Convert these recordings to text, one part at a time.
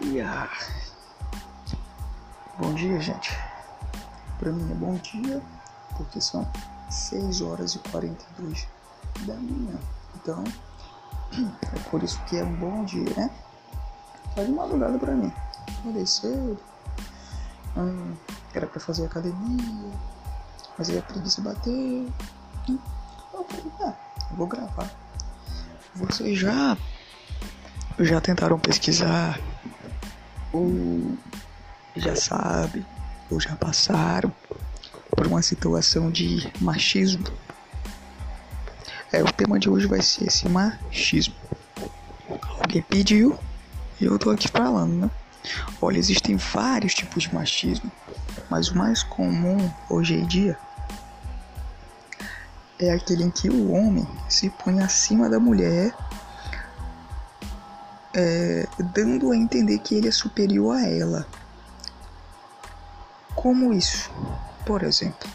dia! Bom dia, gente. Pra mim é bom dia porque são 6 horas e 42 da manhã. Então, é por isso que é um bom dia, né? Tá de madrugada pra mim. Acordei cedo. Hum, era pra fazer academia, mas aí a preguiça bateu. Hum, eu falei, ah, eu vou gravar. Vocês já já tentaram pesquisar ou já sabem ou já passaram por uma situação de machismo? É, o tema de hoje vai ser esse machismo. Alguém pediu e eu tô aqui falando, né? Olha, existem vários tipos de machismo, mas o mais comum hoje em dia é aquele em que o homem se põe acima da mulher é, dando a entender que ele é superior a ela. Como isso? Por exemplo,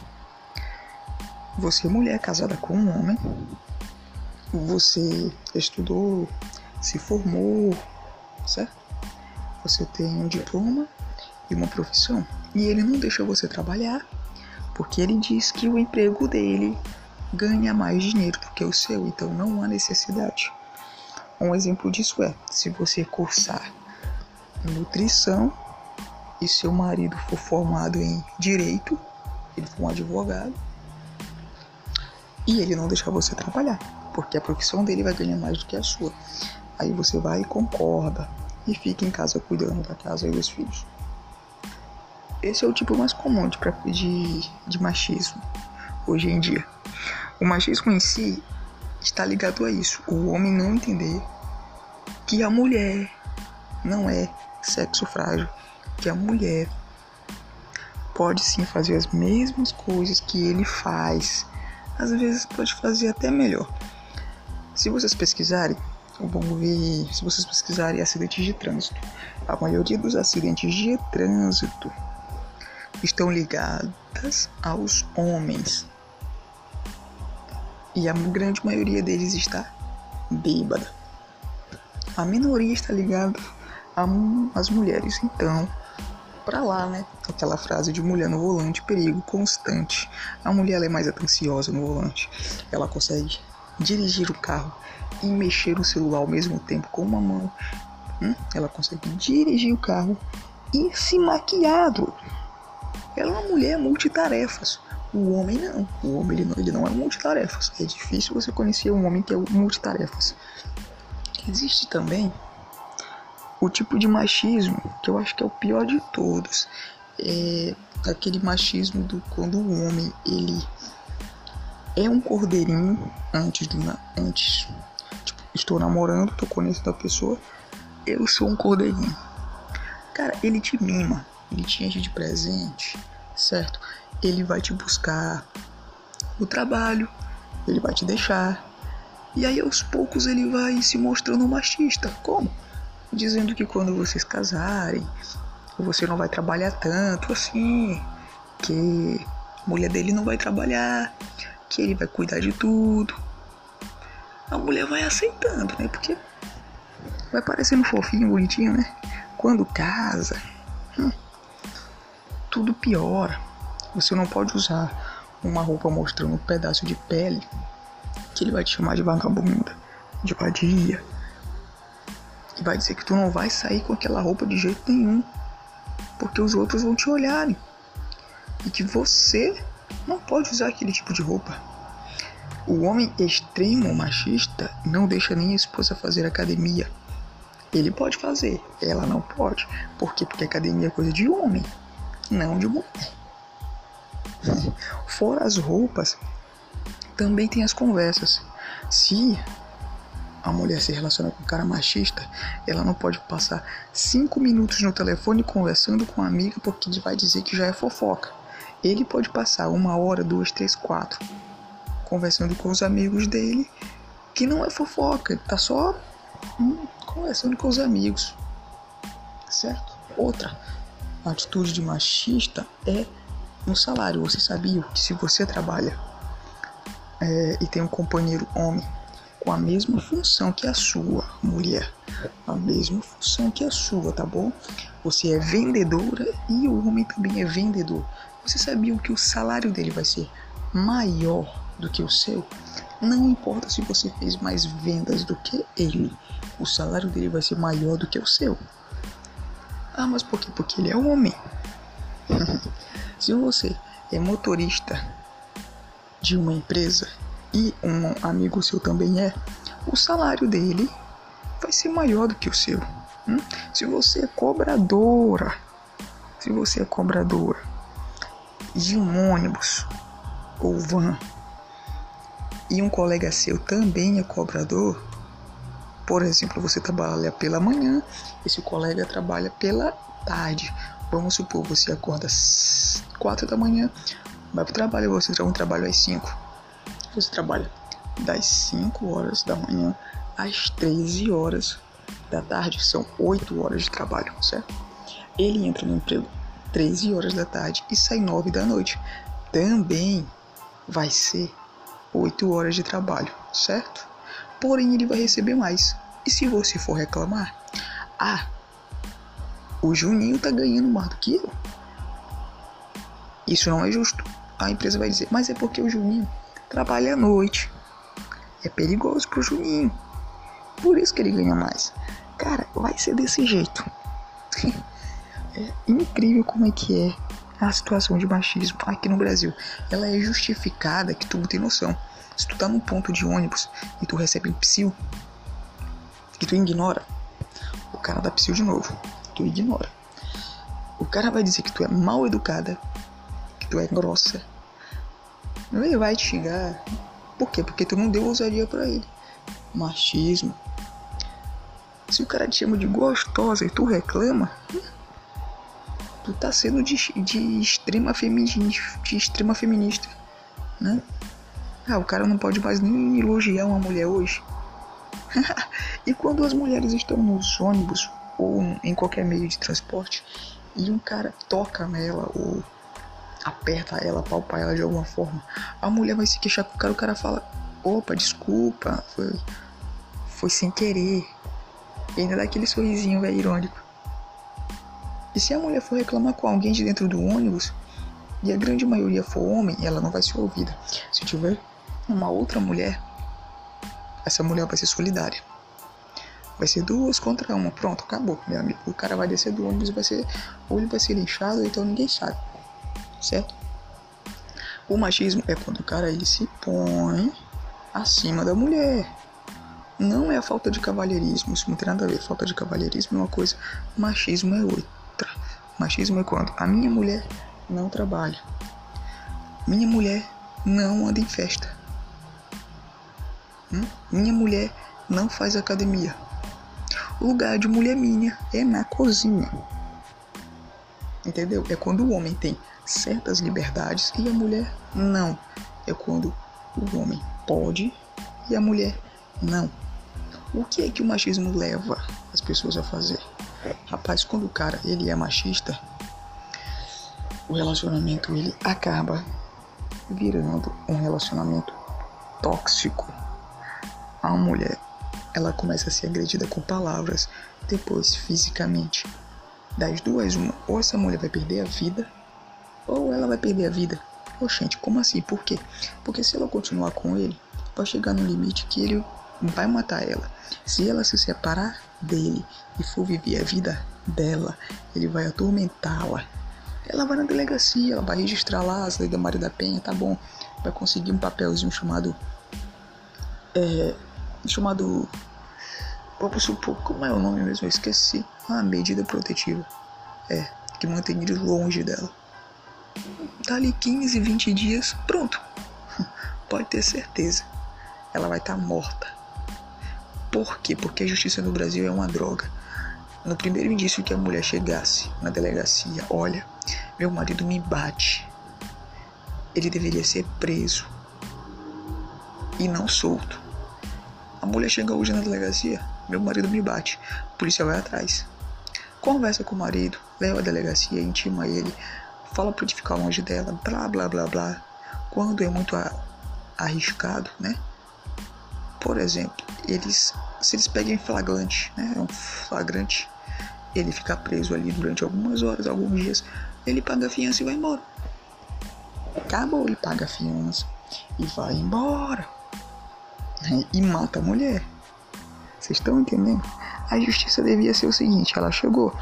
você é mulher casada com um homem, você estudou, se formou, certo? Você tem um diploma e uma profissão, e ele não deixa você trabalhar porque ele diz que o emprego dele ganha mais dinheiro do que o seu, então não há necessidade. Um exemplo disso é: se você cursar nutrição e seu marido for formado em direito, ele for um advogado, e ele não deixar você trabalhar, porque a profissão dele vai ganhar mais do que a sua. Aí você vai e concorda e fica em casa cuidando da casa e dos filhos. Esse é o tipo mais comum de, de, de machismo hoje em dia. O machismo em si está ligado a isso. O homem não entender que a mulher não é sexo frágil, que a mulher pode sim fazer as mesmas coisas que ele faz. Às vezes pode fazer até melhor. Se vocês pesquisarem, vamos ver, se vocês pesquisarem acidentes de trânsito, a maioria dos acidentes de trânsito estão ligadas aos homens e a grande maioria deles está bêbada. A minoria está ligada às mulheres, então, para lá, né? Aquela frase de mulher no volante, perigo constante. A mulher é mais atenciosa no volante. Ela consegue dirigir o carro e mexer no celular ao mesmo tempo com uma mão. Hum? Ela consegue dirigir o carro e se maquiar. Ela é uma mulher multitarefas. O homem não. O homem ele não, ele não é multitarefas. É difícil você conhecer um homem que é multitarefas. Existe também o tipo de machismo que eu acho que é o pior de todos. É aquele machismo do quando o homem ele é um cordeirinho antes do antes tipo, estou namorando, tô conhecendo a pessoa, eu sou um cordeirinho. Cara, ele te mima, ele te enche de presente, certo? Ele vai te buscar no trabalho, ele vai te deixar. E aí aos poucos ele vai se mostrando machista. Como? Dizendo que quando vocês casarem, você não vai trabalhar tanto assim, que a mulher dele não vai trabalhar, que ele vai cuidar de tudo. A mulher vai aceitando, né? Porque vai parecendo fofinho, bonitinho, né? Quando casa, hum, tudo piora. Você não pode usar uma roupa mostrando um pedaço de pele que ele vai te chamar de vagabunda, de vadia. E vai dizer que tu não vai sair com aquela roupa de jeito nenhum, porque os outros vão te olharem. E que você não pode usar aquele tipo de roupa. O homem extremo machista não deixa nem a esposa fazer academia. Ele pode fazer, ela não pode. Por quê? Porque academia é coisa de homem, não de mulher. Fora as roupas, também tem as conversas. Se a mulher se relaciona com um cara machista, ela não pode passar cinco minutos no telefone conversando com a amiga porque vai dizer que já é fofoca. Ele pode passar uma hora, duas, três, quatro conversando com os amigos dele, que não é fofoca, tá só hum, conversando com os amigos, certo? Outra atitude de machista é no salário. Você sabia que se você trabalha é, e tem um companheiro homem com a mesma função que a sua, mulher. A mesma função que a sua, tá bom? Você é vendedora e o homem também é vendedor. Você sabia que o salário dele vai ser maior do que o seu? Não importa se você fez mais vendas do que ele, o salário dele vai ser maior do que o seu. Ah, mas por quê? Porque ele é homem. se você é motorista de uma empresa e um amigo seu também é, o salário dele vai ser maior do que o seu. Hum? Se você é cobradora, se você é cobradora de um ônibus ou van e um colega seu também é cobrador, por exemplo, você trabalha pela manhã, esse colega trabalha pela tarde. Vamos supor, você acorda às 4 da manhã, vai para o trabalho, você tem um trabalho às 5. Você trabalha das 5 horas da manhã às 13 horas da tarde, são 8 horas de trabalho, certo? Ele entra no emprego 13 horas da tarde e sai 9 da noite. Também vai ser 8 horas de trabalho, certo? Porém, ele vai receber mais. E se você for reclamar, ah, o Juninho tá ganhando mais do que eu. Isso não é justo. A empresa vai dizer, mas é porque o Juninho trabalha à noite. É perigoso pro Juninho. Por isso que ele ganha mais. Cara, vai ser desse jeito. é incrível como é que é a situação de machismo aqui no Brasil. Ela é justificada, que tu não tem noção. Se tu tá num ponto de ônibus e tu recebe um psil, que tu ignora, o cara dá psil de novo. Tu ignora. O cara vai dizer que tu é mal educada, que tu é grossa. Ele vai te xingar. Por quê? Porque tu não deu ousadia para ele. Machismo. Se o cara te chama de gostosa e tu reclama, tu tá sendo de, de extrema feminista, de extrema feminista, né? Ah, o cara não pode mais nem elogiar uma mulher hoje. e quando as mulheres estão nos ônibus ou em qualquer meio de transporte e um cara toca nela ou aperta ela, palpa ela de alguma forma, a mulher vai se queixar com o cara, o cara fala: opa, desculpa, foi, foi sem querer. E ainda dá aquele sorrisinho véio, irônico. E se a mulher for reclamar com alguém de dentro do ônibus, e a grande maioria for homem, ela não vai ser ouvida. Se tiver uma outra mulher, essa mulher vai ser solidária. Vai ser duas contra uma. Pronto, acabou, meu amigo. O cara vai descer do ônibus vai ser. Ou ele vai ser linchado, então ninguém sabe. Certo? O machismo é quando o cara ele se põe acima da mulher. Não é a falta de cavalheirismo, isso não tem nada a ver. Falta de cavalheirismo é uma coisa, machismo é outra. Machismo é quando a minha mulher não trabalha. Minha mulher não anda em festa. Hum? Minha mulher não faz academia. Lugar de mulher minha é na cozinha. Entendeu? É quando o homem tem certas liberdades e a mulher não. É quando o homem pode e a mulher não. O que é que o machismo leva as pessoas a fazer? Rapaz, quando o cara ele é machista, o relacionamento ele acaba virando um relacionamento tóxico. A mulher ela começa a ser agredida com palavras, depois fisicamente. Das duas, uma, ou essa mulher vai perder a vida, ou ela vai perder a vida. Oxente, como assim? Por quê? Porque se ela continuar com ele, vai chegar no limite que ele vai matar ela. Se ela se separar dele e for viver a vida dela, ele vai atormentá-la. Ela vai na delegacia, ela vai registrar lá leis da Maria da Penha, tá bom. Vai conseguir um papelzinho chamado. É, chamado. Como é o nome mesmo? Eu esqueci. Ah, medida protetiva. É, que mantém ele longe dela. Dali 15, 20 dias, pronto. Pode ter certeza. Ela vai estar tá morta. Por quê? Porque a justiça no Brasil é uma droga. No primeiro indício que a mulher chegasse na delegacia, olha, meu marido me bate. Ele deveria ser preso e não solto. A mulher chega hoje na delegacia, meu marido me bate. A polícia vai atrás. Conversa com o marido, leva a delegacia, intima ele, fala para ele ficar longe dela, blá blá blá blá. Quando é muito arriscado, né? Por exemplo, eles se eles pegam em flagrante, né? É um flagrante, ele fica preso ali durante algumas horas, alguns dias, ele paga a fiança e vai embora. Acabou, ele paga a fiança e vai embora. E mata a mulher. Vocês estão entendendo? A justiça devia ser o seguinte: ela chegou,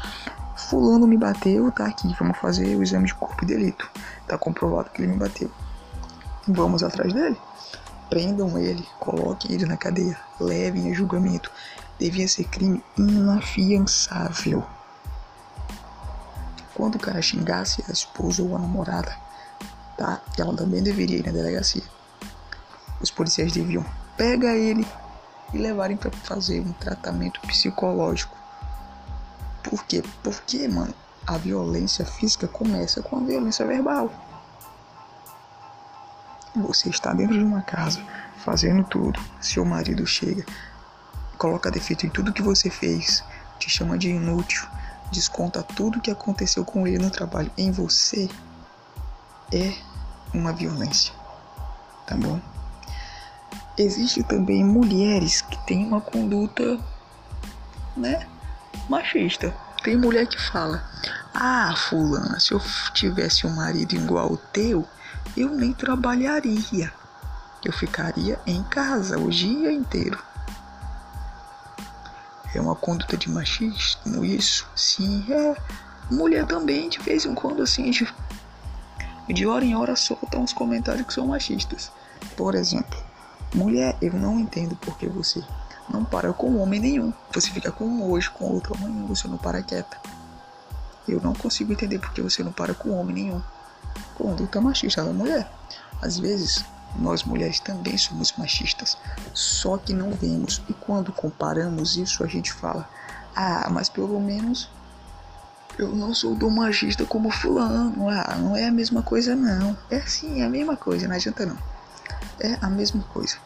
Fulano me bateu, tá aqui, vamos fazer o exame de corpo e delito. Tá comprovado que ele me bateu. Vamos atrás dele. Prendam ele, coloquem ele na cadeia, levem a julgamento. Devia ser crime inafiançável. Quando o cara xingasse a esposa ou a namorada, tá? Ela também deveria ir na delegacia. Os policiais deviam pegar ele e levarem para fazer um tratamento psicológico. Por quê? Porque, mano, a violência física começa com a violência verbal. Você está dentro de uma casa, fazendo tudo. Seu marido chega, coloca defeito em tudo que você fez, te chama de inútil, desconta tudo que aconteceu com ele no trabalho em você. É uma violência, tá bom? Existe também mulheres que têm uma conduta, né, machista. Tem mulher que fala: "Ah, fulana, se eu tivesse um marido igual o teu, eu nem trabalharia. Eu ficaria em casa o dia inteiro. É uma conduta de machismo isso? Sim, é. Mulher também, de vez em quando, assim, de, de hora em hora solta uns comentários que são machistas. Por exemplo, mulher, eu não entendo porque você não para com homem nenhum. Você fica com um hoje, com outro amanhã, você não para quieta. Eu não consigo entender porque você não para com homem nenhum conduta machista da mulher. Às vezes, nós mulheres também somos machistas, só que não vemos. E quando comparamos isso, a gente fala: Ah, mas pelo menos eu não sou do machista como fulano. Ah, não é a mesma coisa, não. É sim, é a mesma coisa, não adianta não. É a mesma coisa.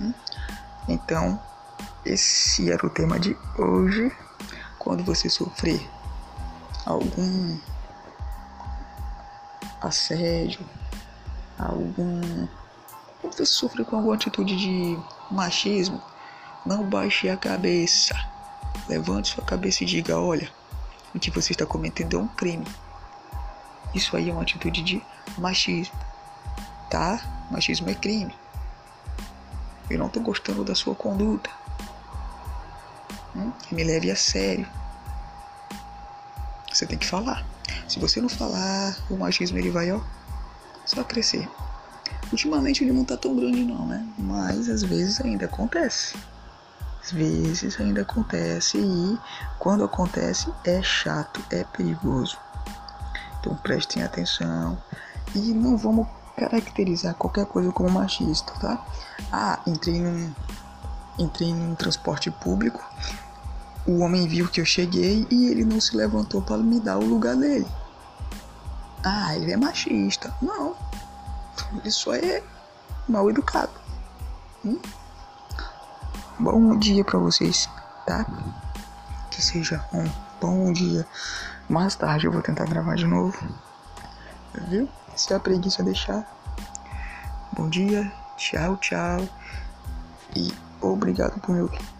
Hum? Então, esse era o tema de hoje. Quando você sofrer algum assédio, algum. Quando você sofre com alguma atitude de machismo, não baixe a cabeça. Levante sua cabeça e diga: olha, o que você está cometendo é um crime. Isso aí é uma atitude de machismo, tá? Machismo é crime. Eu não estou gostando da sua conduta. Hum? Me leve a sério. Você tem que falar. Se você não falar, o machismo ele vai ó, só crescer. Ultimamente ele não tá tão grande não, né? Mas às vezes ainda acontece. Às vezes ainda acontece e quando acontece é chato, é perigoso. Então prestem atenção e não vamos caracterizar qualquer coisa como machista, tá? Ah, entrei num entrei num transporte público o homem viu que eu cheguei e ele não se levantou para me dar o lugar dele. Ah, ele é machista. Não. Ele só é mal educado. Hum? Bom dia para vocês, tá? Que seja um bom dia. Mais tarde eu vou tentar gravar de novo. Viu? Se a preguiça deixar. Bom dia, tchau, tchau. E obrigado por me ouvir.